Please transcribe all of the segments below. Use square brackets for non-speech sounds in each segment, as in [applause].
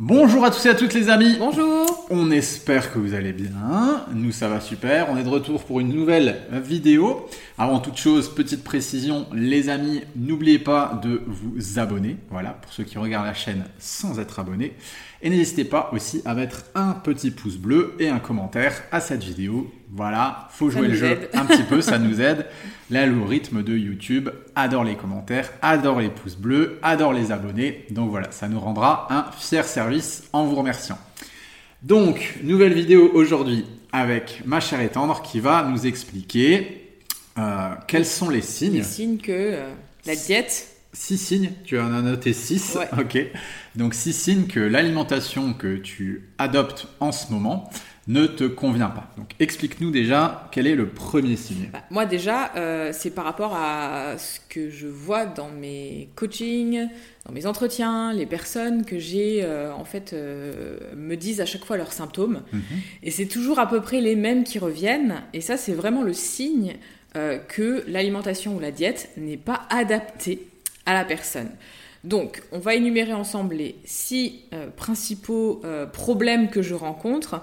Bonjour à tous et à toutes les amis. Bonjour. On espère que vous allez bien. Nous ça va super. On est de retour pour une nouvelle vidéo. Avant toute chose, petite précision, les amis, n'oubliez pas de vous abonner. Voilà, pour ceux qui regardent la chaîne sans être abonnés. Et n'hésitez pas aussi à mettre un petit pouce bleu et un commentaire à cette vidéo. Voilà, faut jouer le jeu un petit peu, ça nous [laughs] aide. L'algorithme de YouTube adore les commentaires, adore les pouces bleus, adore les abonnés. Donc voilà, ça nous rendra un fier service en vous remerciant. Donc, nouvelle vidéo aujourd'hui avec ma chère et tendre qui va nous expliquer euh, quels sont les signes. Les signes que euh, la diète Six signes, tu en as noté six. Ouais. [laughs] Ok. Donc six signes que l'alimentation que tu adoptes en ce moment ne te convient pas. Donc explique-nous déjà quel est le premier signe. Bah, Moi déjà, euh, c'est par rapport à ce que je vois dans mes coachings, dans mes entretiens, les personnes que j'ai euh, en fait euh, me disent à chaque fois leurs symptômes. Mhm. Et c'est toujours à peu près les mêmes qui reviennent. Et ça, c'est vraiment le signe que l'alimentation ou la diète n'est pas adaptée à la personne. Donc, on va énumérer ensemble les six euh, principaux euh, problèmes que je rencontre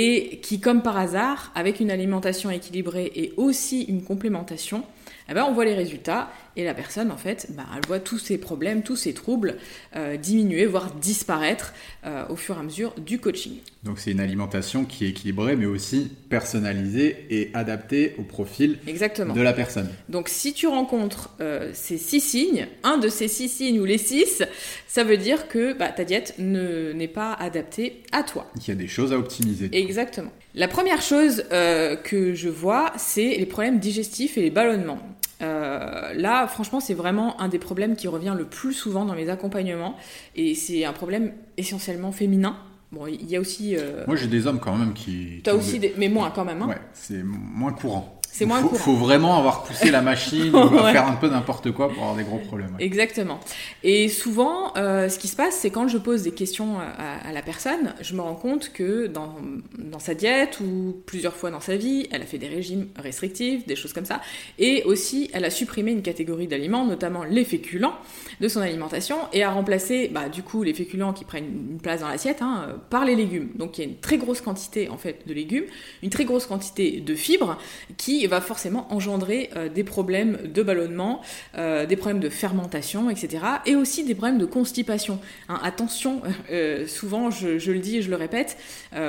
et qui, comme par hasard, avec une alimentation équilibrée et aussi une complémentation, eh ben, on voit les résultats et la personne, en fait, bah, elle voit tous ses problèmes, tous ses troubles euh, diminuer, voire disparaître euh, au fur et à mesure du coaching. Donc c'est une alimentation qui est équilibrée mais aussi personnalisée et adaptée au profil Exactement. de la personne. Donc si tu rencontres euh, ces six signes, un de ces six signes ou les six, ça veut dire que bah, ta diète ne- n'est pas adaptée à toi. Il y a des choses à optimiser. Exactement. La première chose euh, que je vois, c'est les problèmes digestifs et les ballonnements. Euh, là, franchement, c'est vraiment un des problèmes qui revient le plus souvent dans mes accompagnements, et c'est un problème essentiellement féminin. Bon, il y a aussi, euh, Moi j'ai des hommes quand même qui... t'as qui aussi des- des, mais moins quand même. Hein. Ouais, c'est moins courant. C'est moins faut, courant. faut vraiment avoir poussé la machine ou [laughs] Ouais. faire un peu n'importe quoi pour avoir des gros problèmes. ouais. Exactement. Et souvent, euh, ce qui se passe, c'est quand je pose des questions à, à la personne, je me rends compte que dans, dans sa diète ou plusieurs fois dans sa vie, elle a fait des régimes restrictifs, des choses comme ça, et aussi elle a supprimé une catégorie d'aliments, notamment les féculents, de son alimentation, et a remplacé, bah, du coup, les féculents qui prennent une place dans l'assiette hein, par les légumes. Donc il y a une très grosse quantité en fait de légumes, une très grosse quantité de fibres, qui va forcément engendrer euh, des problèmes de ballonnement, euh, des problèmes de fermentation, etc. Et aussi des problèmes de constipation. Hein, attention, euh, souvent je, je le dis et je le répète,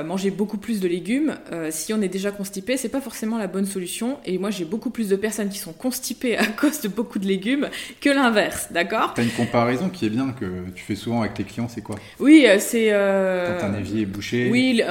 manger beaucoup plus de légumes, si on est déjà constipé, c'est pas forcément la bonne solution. Et moi j'ai beaucoup plus de personnes qui sont constipées à [laughs] cause de beaucoup de légumes que l'inverse, d'accord? T'as une comparaison qui est bien que tu fais souvent avec tes clients, c'est quoi? Oui, c'est... Quand un évier est bouché. Oui,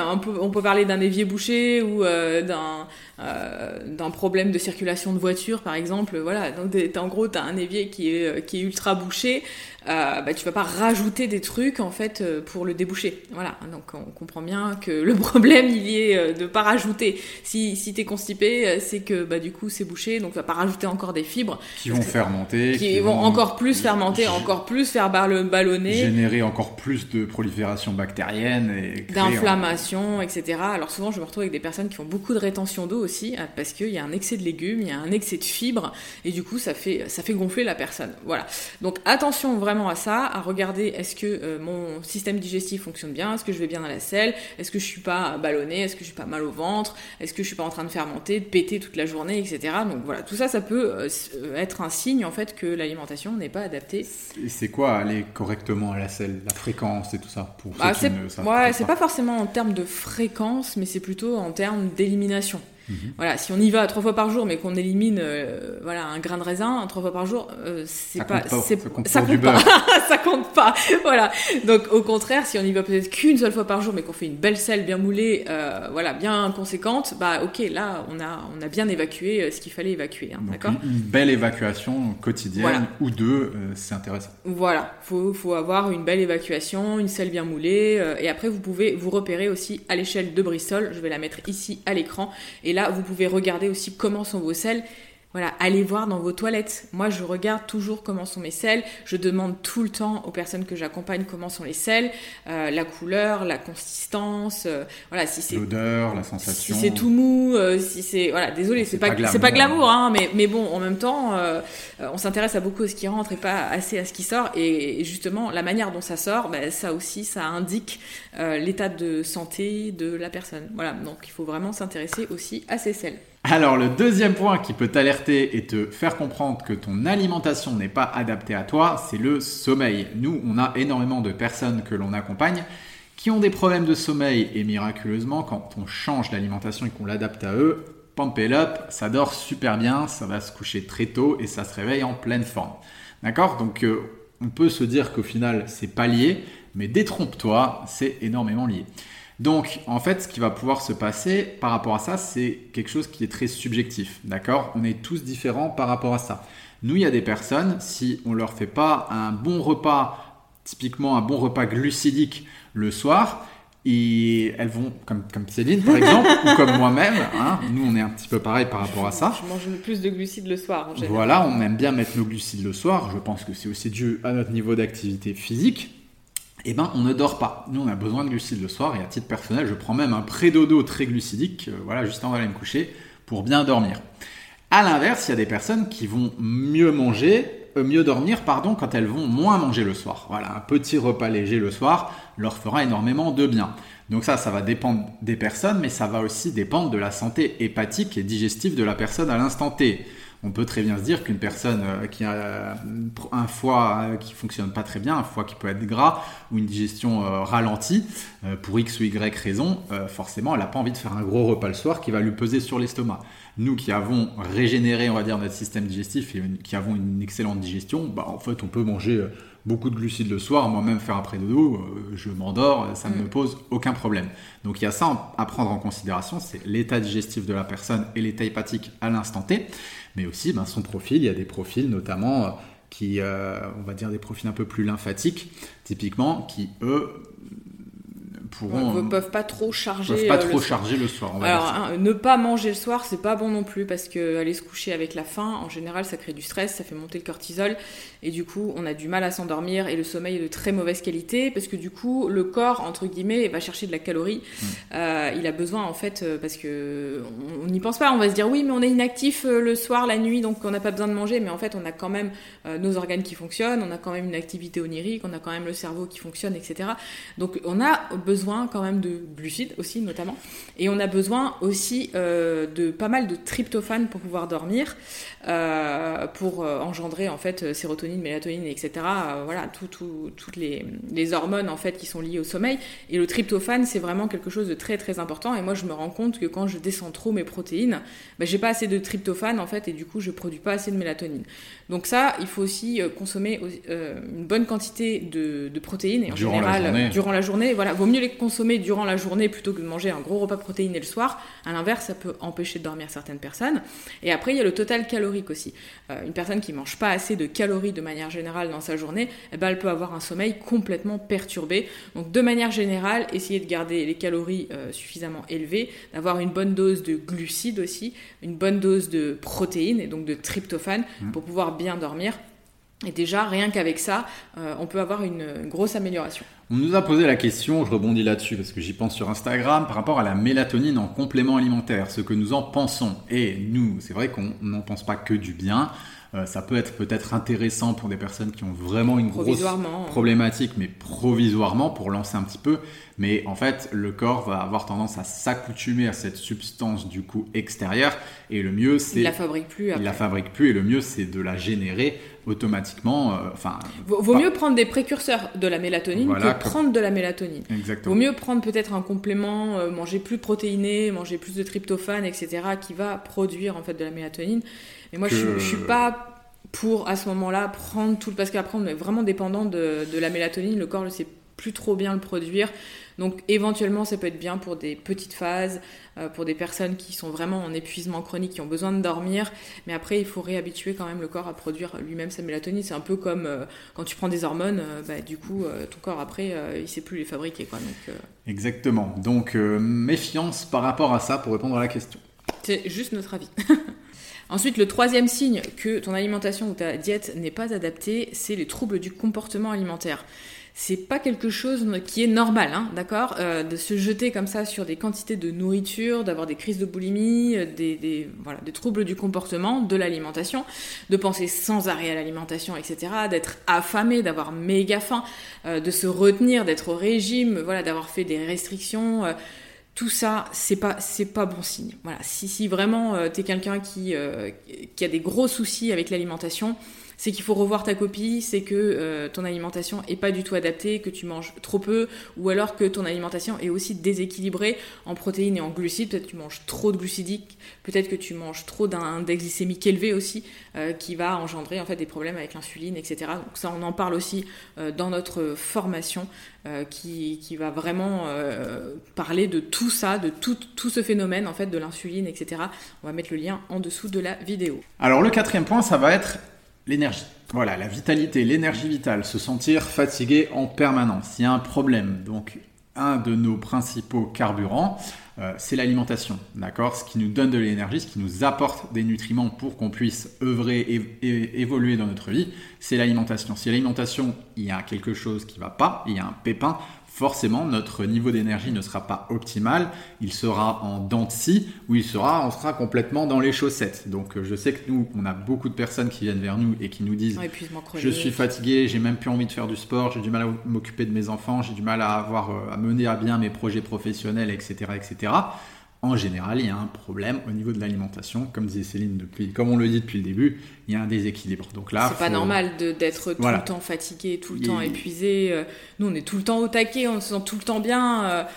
on peut parler d'un évier bouché ou euh, d'un euh, problème de circulation de voiture, par exemple. Voilà, donc t'as- en gros, tu as un évier qui est, euh, qui est ultra bouché. Euh, bah, tu vas pas rajouter des trucs en fait euh, pour le déboucher. Voilà, donc on comprend bien que le [laughs] problème il y est euh, de pas rajouter. Si, si t'es constipé, euh, c'est que bah, du coup c'est bouché, donc tu vas pas rajouter encore des fibres qui vont fermenter, qui, vont encore plus fermenter, encore plus faire ball- ballonner. générer encore plus de prolifération bactérienne et d'inflammation, etc. Alors souvent, je me retrouve avec des personnes qui font beaucoup de rétention d'eau aussi, parce qu'il y a un excès de légumes, il y a un excès de fibres, et du coup, ça fait, ça fait gonfler la personne. Voilà. Donc attention vraiment à ça, à regarder est-ce que euh, mon système digestif fonctionne bien, est-ce que je vais bien dans la selle, est-ce que je suis pas ballonné, est-ce que je suis pas mal au ventre, est-ce que je suis pas en train de fermenter, de péter toute la journée, etc. Donc voilà, tout ça, ça peut euh, euh, être un signe en fait que l'alimentation n'est pas adaptée. Et c'est quoi aller correctement à la selle, la fréquence et tout ça pour Ah, c'est ouais, c'est pas forcément en termes de fréquence, mais c'est plutôt en termes d'élimination. Mhm. Voilà, si on y va trois fois par jour, mais qu'on élimine euh, voilà un grain de raisin trois fois par jour, euh, c'est pas, pas, c'est- ça compte ça pas, [laughs] ça compte pas. Voilà. Donc au contraire, si on y va peut-être qu'une seule fois par jour, mais qu'on fait une belle selle bien moulée, euh, voilà, bien conséquente, bah ok, là on a on a bien évacué ce qu'il fallait évacuer, hein, d'accord une, une belle évacuation quotidienne Voilà. ou deux, c'est intéressant. Voilà, faut, faut avoir une belle évacuation, une selle bien moulée, et après vous pouvez vous repérer aussi à l'échelle de Bristol. Je vais la mettre ici à l'écran, et là vous pouvez regarder aussi comment sont vos selles. Voilà, allez voir dans vos toilettes. Moi, je regarde toujours comment sont mes selles. Je demande tout le temps aux personnes que j'accompagne comment sont les selles, euh, la couleur, la consistance, euh, voilà, si c'est l'odeur, la sensation. Si c'est tout mou, euh, si c'est voilà, désolé, c'est pas, c'est pas glamour, hein, mais mais bon, en même temps, on s'intéresse à beaucoup à ce qui rentre et pas assez à ce qui sort. Et, justement, la manière dont ça sort, ben, ça aussi, ça indique l'état de santé de la personne. Voilà, donc il faut vraiment s'intéresser aussi à ces selles. Alors le deuxième point qui peut t'alerter et te faire comprendre que ton alimentation n'est pas adaptée à toi, c'est le sommeil. Nous, on a énormément de personnes que l'on accompagne qui ont des problèmes de sommeil et miraculeusement, quand on change d'alimentation et qu'on l'adapte à eux, pump it up, ça dort super bien, ça va se coucher très tôt et ça se réveille en pleine forme. D'accord? Donc euh, on peut se dire qu'au final c'est pas lié, mais détrompe-toi, c'est énormément lié. Donc, en fait, ce qui va pouvoir se passer par rapport à ça, c'est quelque chose qui est très subjectif. D'accord? On est tous différents par rapport à ça. Nous, il y a des personnes, si on leur fait pas un bon repas, typiquement un bon repas glucidique le soir, et elles vont, comme, comme Céline par exemple, [laughs] ou comme moi-même, hein, nous on est un petit peu pareil par rapport à ça. Je mange plus de glucides le soir en général. Voilà, on aime bien mettre nos glucides le soir. Je pense que c'est aussi dû à notre niveau d'activité physique eh ben, on ne dort pas. Nous, on a besoin de glucides le soir et à titre personnel, je prends même un pré-dodo très glucidique, euh, voilà, juste avant d'aller me coucher, pour bien dormir. À l'inverse, il y a des personnes qui vont mieux manger, euh, mieux dormir, pardon, quand elles vont moins manger le soir. Voilà, un petit repas léger le soir leur fera énormément de bien. Donc ça, ça va dépendre des personnes, mais ça va aussi dépendre de la santé hépatique et digestive de la personne à l'instant T on peut très bien se dire qu'une personne euh, qui a euh, un foie euh, qui fonctionne pas très bien, un foie qui peut être gras ou une digestion ralentie, pour X ou Y raison, forcément, elle n'a pas envie de faire un gros repas le soir qui va lui peser sur l'estomac. Nous qui avons régénéré, on va dire, notre système digestif et qui avons une excellente digestion, bah, en fait, on peut manger beaucoup de glucides le soir, moi-même faire après dodo, je m'endors, ça ne me mm. pose aucun problème. Donc il y a ça à prendre en considération, c'est l'état digestif de la personne et l'état hépatique à l'instant T mais aussi ben, son profil. Il y a des profils notamment euh, qui, euh, on va dire des profils un peu plus lymphatiques, typiquement, qui eux pourront ne peuvent pas trop charger peuvent pas euh, trop le charger le soir. Alors ne pas manger le soir c'est pas bon non plus parce que aller se coucher avec la faim en général ça crée du stress, ça fait monter le cortisol et du coup on a du mal à s'endormir et le sommeil est de très mauvaise qualité parce que du coup le corps entre guillemets va chercher de la calorie. Mm. Euh, il a besoin en fait euh, parce que on n'y pense pas, on va se dire oui mais on est inactif le soir, la nuit donc on n'a pas besoin de manger mais en fait on a quand même nos organes qui fonctionnent, on a quand même une activité onirique, on a quand même le cerveau qui fonctionne etc. Donc on a besoin besoin quand même de glucides aussi notamment. Et on a besoin aussi euh, de pas mal de tryptophane pour pouvoir dormir, euh, pour euh, engendrer en fait sérotonine, mélatonine, etc. voilà, toutes les, les, hormones en fait qui sont liées au sommeil. Et le tryptophane, c'est vraiment quelque chose de très très important. Et moi, je me rends compte que quand je descends trop mes protéines, bah, j'ai pas assez de tryptophane en fait, et du coup, je produis pas assez de mélatonine. Donc ça, il faut aussi consommer une bonne quantité de, protéines et en durant général la durant la journée. Voilà, vaut mieux les consommer durant la journée plutôt que de manger un gros repas protéiné le soir. À l'inverse, ça peut empêcher de dormir certaines personnes. Et après, il y a le total calorique aussi. Euh, une personne qui mange pas assez de calories de manière générale dans sa journée, eh ben, elle peut avoir un sommeil complètement perturbé. Donc, de manière générale, essayez de garder les calories euh, suffisamment élevées, d'avoir une bonne dose de glucides aussi, une bonne dose de protéines et donc de tryptophane mmh. pour pouvoir bien dormir. Et déjà, rien qu'avec ça, euh, on peut avoir une grosse amélioration. On nous a posé la question, je rebondis là-dessus parce que j'y pense sur Instagram, par rapport à la mélatonine en complément alimentaire, ce que nous en pensons. Et nous, c'est vrai qu'on n'en pense pas que du bien. Euh, ça peut être peut-être intéressant pour des personnes qui ont vraiment une grosse problématique, mais provisoirement pour lancer un petit peu. Mais en fait, le corps va avoir tendance à s'accoutumer à cette substance du coup extérieure. Et le mieux, c'est. Il la fabrique plus. Il la fabrique plus. Et le mieux, c'est de la générer automatiquement. Euh, enfin. vaut, mieux prendre des précurseurs de la mélatonine que prendre de la mélatonine. Exactement. Vaut mieux prendre peut-être un complément, euh, manger plus protéiné, manger plus de tryptophane, etc., qui va produire en fait de la mélatonine. Mais moi, je, je suis pas pour à ce moment-là prendre tout parce qu'après on est vraiment dépendant de, de la mélatonine, le corps ne sait plus trop bien le produire. Donc éventuellement, ça peut être bien pour des petites phases, euh, pour des personnes qui sont vraiment en épuisement chronique, qui ont besoin de dormir. Mais après, il faut réhabituer quand même le corps à produire lui-même sa mélatonine. C'est un peu comme euh, quand tu prends des hormones, euh, bah, du coup, ton corps après, il sait plus les fabriquer. Quoi. Donc, Exactement. Donc méfiance par rapport à ça pour répondre à la question. C'est juste notre avis. [laughs] Ensuite, le troisième signe que ton alimentation ou ta diète n'est pas adaptée, c'est les troubles du comportement alimentaire c'est pas quelque chose qui est normal, hein, d'accord euh, De se jeter comme ça sur des quantités de nourriture, d'avoir des crises de boulimie, euh, des, voilà, des troubles du comportement, de l'alimentation, de penser sans arrêt à l'alimentation, etc., d'être affamé, d'avoir méga faim, euh, de se retenir, d'être au régime, voilà, d'avoir fait des restrictions. tout ça, c'est pas c'est pas bon signe. Voilà, si si vraiment tu es quelqu'un qui qui a des gros soucis avec l'alimentation, c'est qu'il faut revoir ta copie, c'est que euh, ton alimentation est pas du tout adaptée, que tu manges trop peu, ou alors que ton alimentation est aussi déséquilibrée en protéines et en glucides. Peut-être que tu manges trop de glucidiques, peut-être que tu manges trop d'un index glycémique élevé aussi, euh, qui va engendrer en fait des problèmes avec l'insuline, etc. Donc ça, on en parle aussi euh, dans notre formation. qui, qui, va vraiment parler de tout ça, de tout, tout ce phénomène en fait de l'insuline, etc. On va mettre le lien en dessous de la vidéo. Alors le quatrième point, ça va être l'énergie. Voilà, la vitalité, l'énergie vitale, se sentir fatigué en permanence. Il y a un problème. Donc, un de nos principaux carburants, euh, c'est l'alimentation, d'accord? Ce qui nous donne de l'énergie, ce qui nous apporte des nutriments pour qu'on puisse œuvrer et, évoluer dans notre vie, c'est l'alimentation. Si l'alimentation, il y a quelque chose qui ne va pas, il y a un pépin, forcément notre niveau d'énergie ne sera pas optimal, il sera en dents de scie ou il sera, on sera complètement dans les chaussettes. Donc euh, je sais que nous, on a beaucoup de personnes qui viennent vers nous et qui nous disent je suis fatigué, j'ai même plus envie de faire du sport, j'ai du mal à m'occuper de mes enfants, j'ai du mal à avoir euh, à mener à bien mes projets professionnels, etc., etc en général, il y a un problème au niveau de l'alimentation. Comme disait Céline, depuis, comme on le dit depuis le début, il y a un déséquilibre. Donc là, c'est pas normal d'être tout le temps fatigué, tout le temps épuisé. Euh, nous, on est tout le temps au taquet, on se sent tout le temps bien.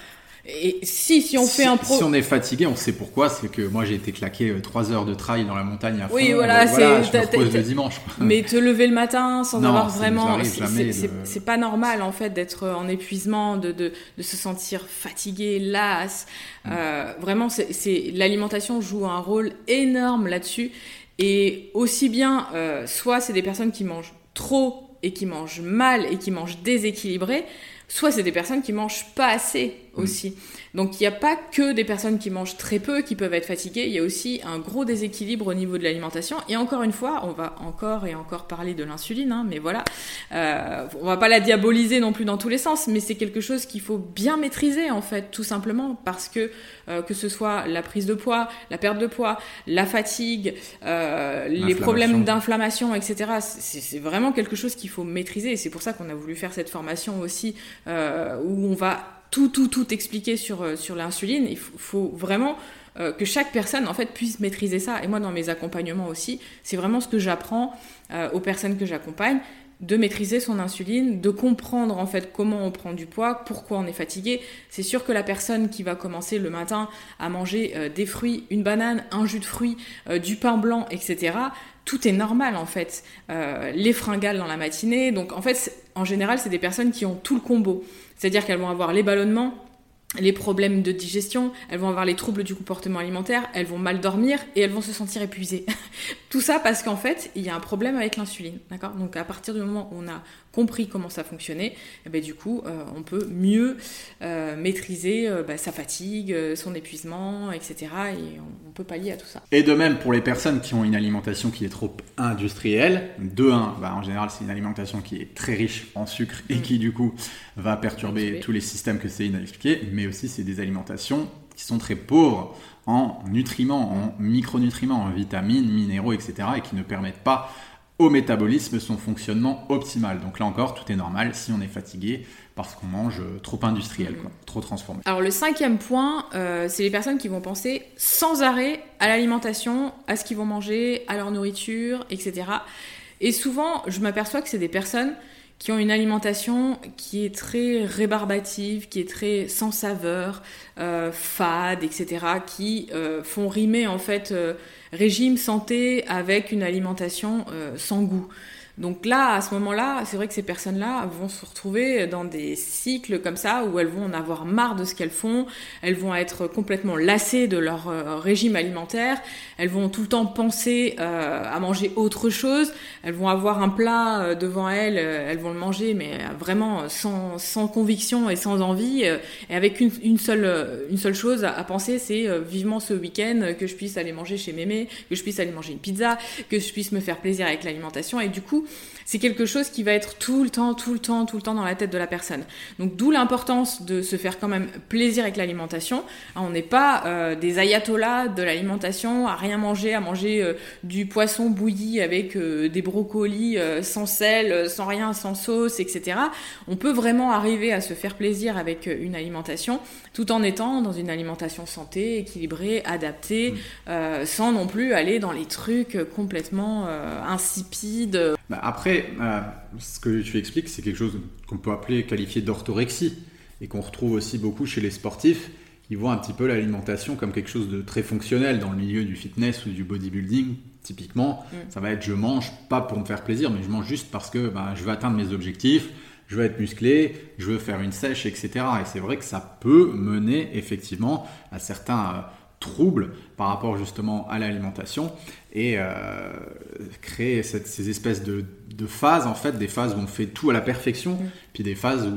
Et si, si on fait un pro... Si on est fatigué, on sait pourquoi. C'est que moi, j'ai été claqué 3 euh, heures de trail dans la montagne à fond. Oui, voilà, euh, c'est... le dimanche. [laughs] Mais te lever le matin sans avoir vraiment... C'est pas normal, en fait, d'être en épuisement, de, de, de, se sentir fatigué, las. Mm. Euh, vraiment, c'est l'alimentation joue un rôle énorme là-dessus. Et aussi bien, euh, soit c'est des personnes qui mangent trop et qui mangent mal et qui mangent déséquilibré, soit c'est des personnes qui mangent pas assez aussi. Donc il n'y a pas que des personnes qui mangent très peu qui peuvent être fatiguées, il y a aussi un gros déséquilibre au niveau de l'alimentation. Et encore une fois, on va encore et encore parler de l'insuline, hein, mais voilà, euh, on va pas la diaboliser non plus dans tous les sens, mais c'est quelque chose qu'il faut bien maîtriser en fait, tout simplement parce que euh, que ce soit la prise de poids, la perte de poids, la fatigue, euh, les problèmes d'inflammation, etc. C'est vraiment quelque chose qu'il faut maîtriser. Et c'est pour ça qu'on a voulu faire cette formation aussi euh, où on va tout, tout, tout expliquer sur, euh, sur l'insuline. Il faut, vraiment euh, que chaque personne en fait puisse maîtriser ça. Et moi, dans mes accompagnements aussi, c'est vraiment ce que j'apprends euh, aux personnes que j'accompagne de maîtriser son insuline, de comprendre en fait comment on prend du poids, pourquoi on est fatigué. C'est sûr que la personne qui va commencer le matin à manger des fruits, une banane, un jus de fruits, du pain blanc, etc. Tout est normal en fait. les fringales dans la matinée. Donc en fait, en général, c'est des personnes qui ont tout le combo. C'est-à-dire qu'elles vont avoir les ballonnements, les problèmes de digestion, elles vont avoir les troubles du comportement alimentaire, elles vont mal dormir et elles vont se sentir épuisées. [laughs] Tout ça parce qu'en fait, il y a un problème avec l'insuline, d'accord? Donc à partir du moment où on a compris comment ça fonctionnait, et eh ben, du coup, euh, on peut mieux euh, maîtriser euh, bah, sa fatigue, son épuisement, etc. Et on, peut pallier à tout ça. Et de même pour les personnes qui ont une alimentation qui est trop industrielle, de 1, bah, en général, c'est une alimentation qui est très riche en sucre et mm. qui du coup va perturber tous les systèmes que Céline a mais aussi c'est des alimentations qui sont très pauvres en nutriments, en micronutriments, en vitamines, minéraux, etc. et qui ne permettent pas au métabolisme son fonctionnement optimal. Donc là encore, tout est normal si on est fatigué parce qu'on mange trop industriel, quoi, trop transformé. Alors le cinquième point, euh, c'est les personnes qui vont penser sans arrêt à l'alimentation, à ce qu'ils vont manger, à leur nourriture, etc. Et souvent, je m'aperçois que c'est des personnes qui ont une alimentation qui est très rébarbative, qui est très sans saveur, euh, fade, etc., qui euh, font rimer en fait régime santé avec une alimentation sans goût. Donc là, à ce moment-là, c'est vrai que ces personnes-là vont se retrouver dans des cycles comme ça où elles vont en avoir marre de ce qu'elles font, elles vont être complètement lassées de leur euh, régime alimentaire, elles vont tout le temps penser euh, à manger autre chose, elles vont avoir un plat euh, devant elles, elles vont le manger mais vraiment sans, sans conviction et sans envie. Et avec une, seule, une seule chose à, penser, c'est vivement ce week-end que je puisse aller manger chez Mémé, que je puisse aller manger une pizza, que je puisse me faire plaisir avec l'alimentation. Et du coup c'est quelque chose qui va être tout le temps, tout le temps, tout le temps dans la tête de la personne. Donc d'où l'importance de se faire quand même plaisir avec l'alimentation. On n'est pas euh, des ayatollahs de l'alimentation, à rien manger, à manger euh, du poisson bouilli avec euh, des brocolis sans sel, sans rien, sans sauce, etc. On peut vraiment arriver à se faire plaisir avec une alimentation tout en étant dans une alimentation santé, équilibrée, adaptée, mmh. sans non plus aller dans les trucs complètement insipides. Bah, après, euh, ce que tu expliques, c'est quelque chose qu'on peut appeler, qualifier d'orthorexie, et qu'on retrouve aussi beaucoup chez les sportifs, qui voient un petit peu l'alimentation comme quelque chose de très fonctionnel dans le milieu du fitness ou du bodybuilding. Typiquement, mm. ça va être je mange pas pour me faire plaisir, mais je mange juste parce que bah, je veux atteindre mes objectifs, je veux être musclé, je veux faire une sèche, etc. Et c'est vrai que ça peut mener effectivement à certains euh, troubles par rapport justement à l'alimentation et euh, créer ces espèces de, phases, en fait, des phases où on fait tout à la perfection, mm. puis des phases où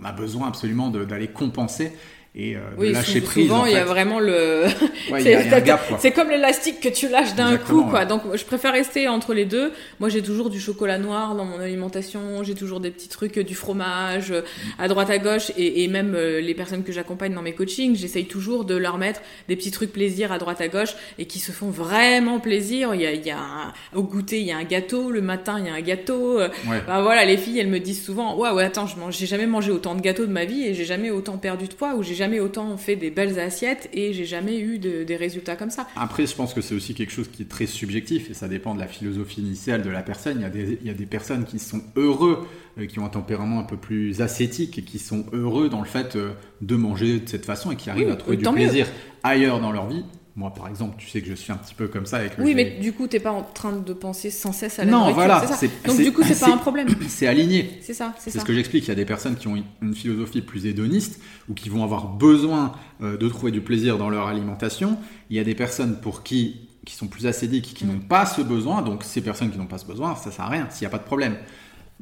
on a besoin absolument d'aller compenser et euh, oui, lâcher prise. Souvent, il y a vraiment le. [laughs] c'est comme l'élastique que tu lâches d'un coup, quoi. Donc, je préfère rester entre les deux. Moi, j'ai toujours du chocolat noir dans mon alimentation. J'ai toujours des petits trucs, du fromage mm. à droite à gauche, et, et même euh, les personnes que j'accompagne dans mes coachings, j'essaye toujours de leur mettre des petits trucs plaisir à droite à gauche et qui se font vraiment plaisir. Il y a, il y a au goûter, il y a un gâteau. Le matin, il y a un gâteau. Ouais. Bah, voilà, les filles, elles me disent souvent, ouais, ouais, attends, je j'ai jamais mangé autant de gâteaux de ma vie et j'ai jamais autant perdu de poids ou j'ai jamais autant fait des belles assiettes et j'ai jamais eu des résultats comme ça. Après, je pense que c'est aussi quelque chose qui est très subjectif et ça dépend de la philosophie initiale de la personne. Il y a des, il y a des personnes qui sont heureux, euh, qui ont un tempérament un peu plus ascétique et qui sont heureux dans le fait euh, de manger de cette façon et qui arrivent à trouver du plaisir ailleurs dans leur vie. Moi, par exemple, tu sais que je suis un petit peu comme ça avec le Oui, mais du coup, tu n'es pas en train de penser sans cesse à la non, voilà, c'est ça. Donc, du coup, c'est pas un problème. [coughs] C'est aligné. C'est ça, c'est ce que j'explique. Il y a des personnes qui ont une philosophie plus hédoniste ou qui vont avoir besoin euh, de trouver du plaisir dans leur alimentation. Il y a des personnes pour qui qui sont plus acédiques, qui mm. n'ont pas ce besoin. Donc, ces personnes qui n'ont pas ce besoin, ça sert à rien s'il n'y a pas de problème.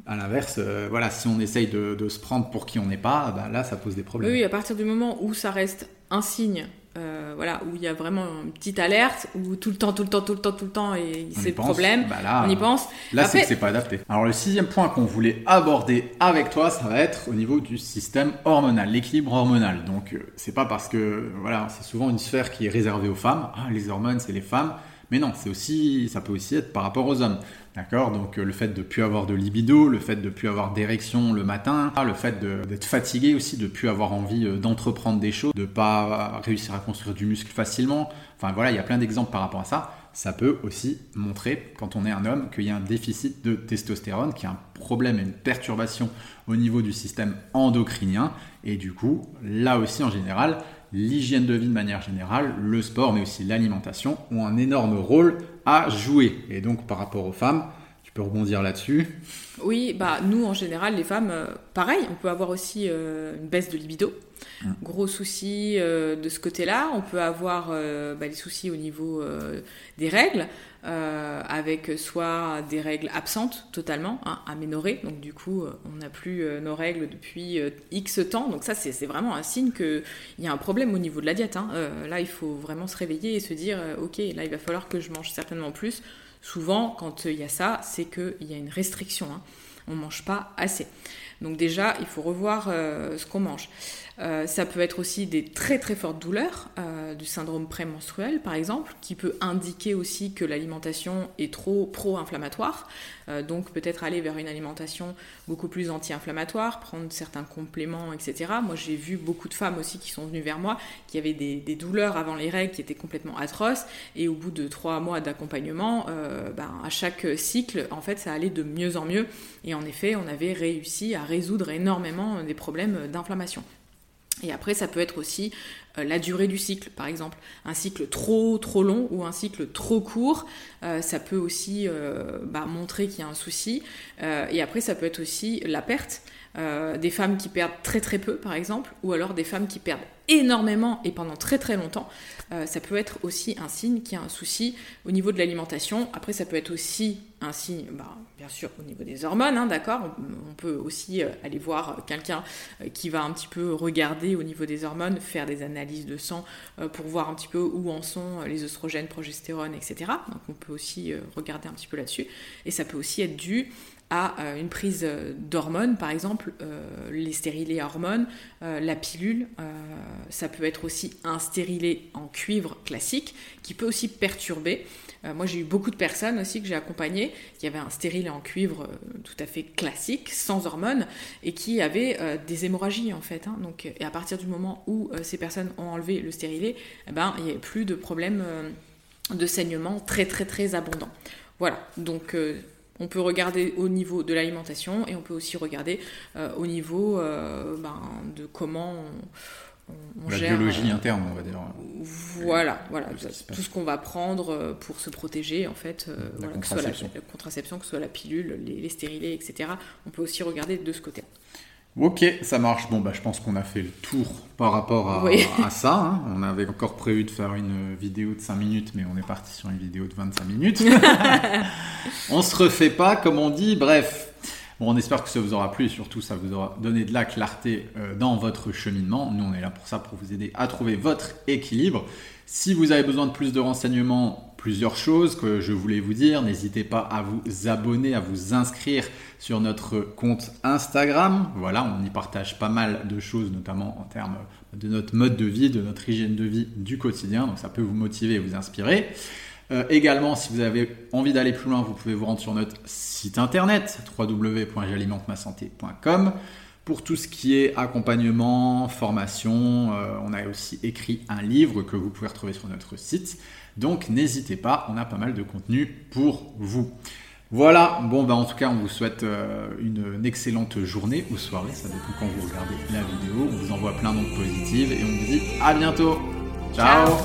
À l'inverse, euh, voilà, si on essaye de, se prendre pour qui on n'est pas, bah, là, ça pose des problèmes. Oui, à partir du moment où ça reste un signe voilà, où il y a vraiment une petite alerte, où tout le temps, tout le temps, tout le temps, tout le temps, et c'est le problème. Bah on y pense. Là, c'est que c'est pas adapté. Alors, le sixième point qu'on voulait aborder avec toi, ça va être au niveau du système hormonal, l'équilibre hormonal. Donc, euh, c'est pas parce que, voilà, c'est souvent une sphère qui est réservée aux femmes. Ah, les hormones, c'est les femmes. Mais non, c'est aussi, ça peut aussi être par rapport aux hommes. D'accord? Donc euh, le fait de ne plus avoir de libido, le fait de ne plus avoir d'érection le matin, le fait d'être fatigué aussi, de ne plus avoir envie euh, d'entreprendre des choses, de ne pas réussir à construire du muscle facilement. Enfin voilà, il y a plein d'exemples par rapport à ça. Ça peut aussi montrer, quand on est un homme, qu'il y a un déficit de testostérone, qu'il y a un problème et une perturbation au niveau du système endocrinien. Et du coup, là aussi en général, l'hygiène de vie de manière générale, le sport, mais aussi l'alimentation ont un énorme rôle à jouer. Et donc par rapport aux femmes, peux rebondir là-dessus Oui, bah nous en général, les femmes, euh, pareil, on peut avoir aussi euh, une baisse de libido. Hum. Gros souci euh, de ce côté-là. On peut avoir bah, des soucis au niveau des règles. Avec soit des règles absentes totalement, hein, aménorées, donc du coup on n'a plus nos règles depuis X temps, donc ça c'est vraiment un signe qu'il y a un problème au niveau de la diète. Hein. là il faut vraiment se réveiller et se dire ok là il va falloir que je mange certainement plus. Souvent quand il y a ça c'est qu'il y a une restriction, hein. on mange pas assez. Donc déjà il faut revoir ce qu'on mange. Euh, ça peut être aussi des très très fortes douleurs, euh, du syndrome prémenstruel par exemple, qui peut indiquer aussi que l'alimentation est trop pro-inflammatoire. Euh, donc peut-être aller vers une alimentation beaucoup plus anti-inflammatoire, prendre certains compléments, etc. Moi j'ai vu beaucoup de femmes aussi qui sont venues vers moi, qui avaient des, douleurs avant les règles qui étaient complètement atroces, et au bout de trois mois d'accompagnement, ben, à chaque cycle, en fait ça allait de mieux en mieux, et en effet on avait réussi à résoudre énormément des problèmes d'inflammation. Et après, ça peut être aussi euh, la durée du cycle, par exemple. Un cycle trop trop long ou un cycle trop court, euh, ça peut aussi euh, bah, montrer qu'il y a un souci. et après, ça peut être aussi la perte. des femmes qui perdent très très peu, par exemple, ou alors des femmes qui perdent énormément et pendant très très longtemps. ça peut être aussi un signe qu'il y a un souci au niveau de l'alimentation. Après, ça peut être aussi un signe, bah, bien sûr, au niveau des hormones, hein, d'accord on, peut aussi aller voir quelqu'un qui va un petit peu regarder au niveau des hormones, faire des analyses de sang euh, pour voir un petit peu où en sont euh, les oestrogènes, progestérone, etc. Donc on peut aussi euh, regarder un petit peu là-dessus. Et ça peut aussi être dû à une prise d'hormones, par exemple les stérilés à hormones, la pilule, ça peut être aussi un stérilé en cuivre classique qui peut aussi perturber euh, moi, j'ai eu beaucoup de personnes aussi que j'ai accompagnées qui avaient un stérile en cuivre euh, tout à fait classique, sans hormones, et qui avaient euh, des hémorragies en fait. Hein. donc, et à partir du moment où ces personnes ont enlevé le stérilet, eh ben, il n'y avait plus de problème de saignement très très très abondant. Voilà, donc on peut regarder au niveau de l'alimentation et on peut aussi regarder au niveau ben, de comment la biologie euh, interne, on va dire. Voilà, voilà, tout ce qu'on va prendre euh, pour se protéger, en fait, euh, contraception. Que soit la, contraception, que ce soit la pilule, les, stérilés, etc. On peut aussi regarder de ce côté. Ok, ça marche. Bon, bah, je pense qu'on a fait le tour par rapport à, à ça. Hein. On avait encore prévu de faire une vidéo de 5 minutes, mais on est parti sur une vidéo de 25 minutes. [laughs] on se refait pas, comme on dit. Bref, on espère que ça vous aura plu et surtout ça vous aura donné de la clarté euh, dans votre cheminement. Nous, on est là pour ça, pour vous aider à trouver votre équilibre. Si vous avez besoin de plus de renseignements, plusieurs choses que je voulais vous dire, n'hésitez pas à vous abonner, à vous inscrire sur notre compte Instagram. Voilà, on y partage pas mal de choses, notamment en termes de notre mode de vie, de notre hygiène de vie du quotidien. Donc ça peut vous motiver et vous inspirer. Euh, également, si vous avez envie d'aller plus loin, vous pouvez vous rendre sur notre site internet www.j'alimentemassanté.com. Pour tout ce qui est accompagnement, formation, euh, on a aussi écrit un livre que vous pouvez retrouver sur notre site. Donc n'hésitez pas, on a pas mal de contenu pour vous. Voilà, bon ben en tout cas on vous souhaite euh, une, excellente journée ou soirée, ça dépend quand vous regardez la vidéo. On vous envoie plein d'ondes positives et on vous dit à bientôt. Ciao.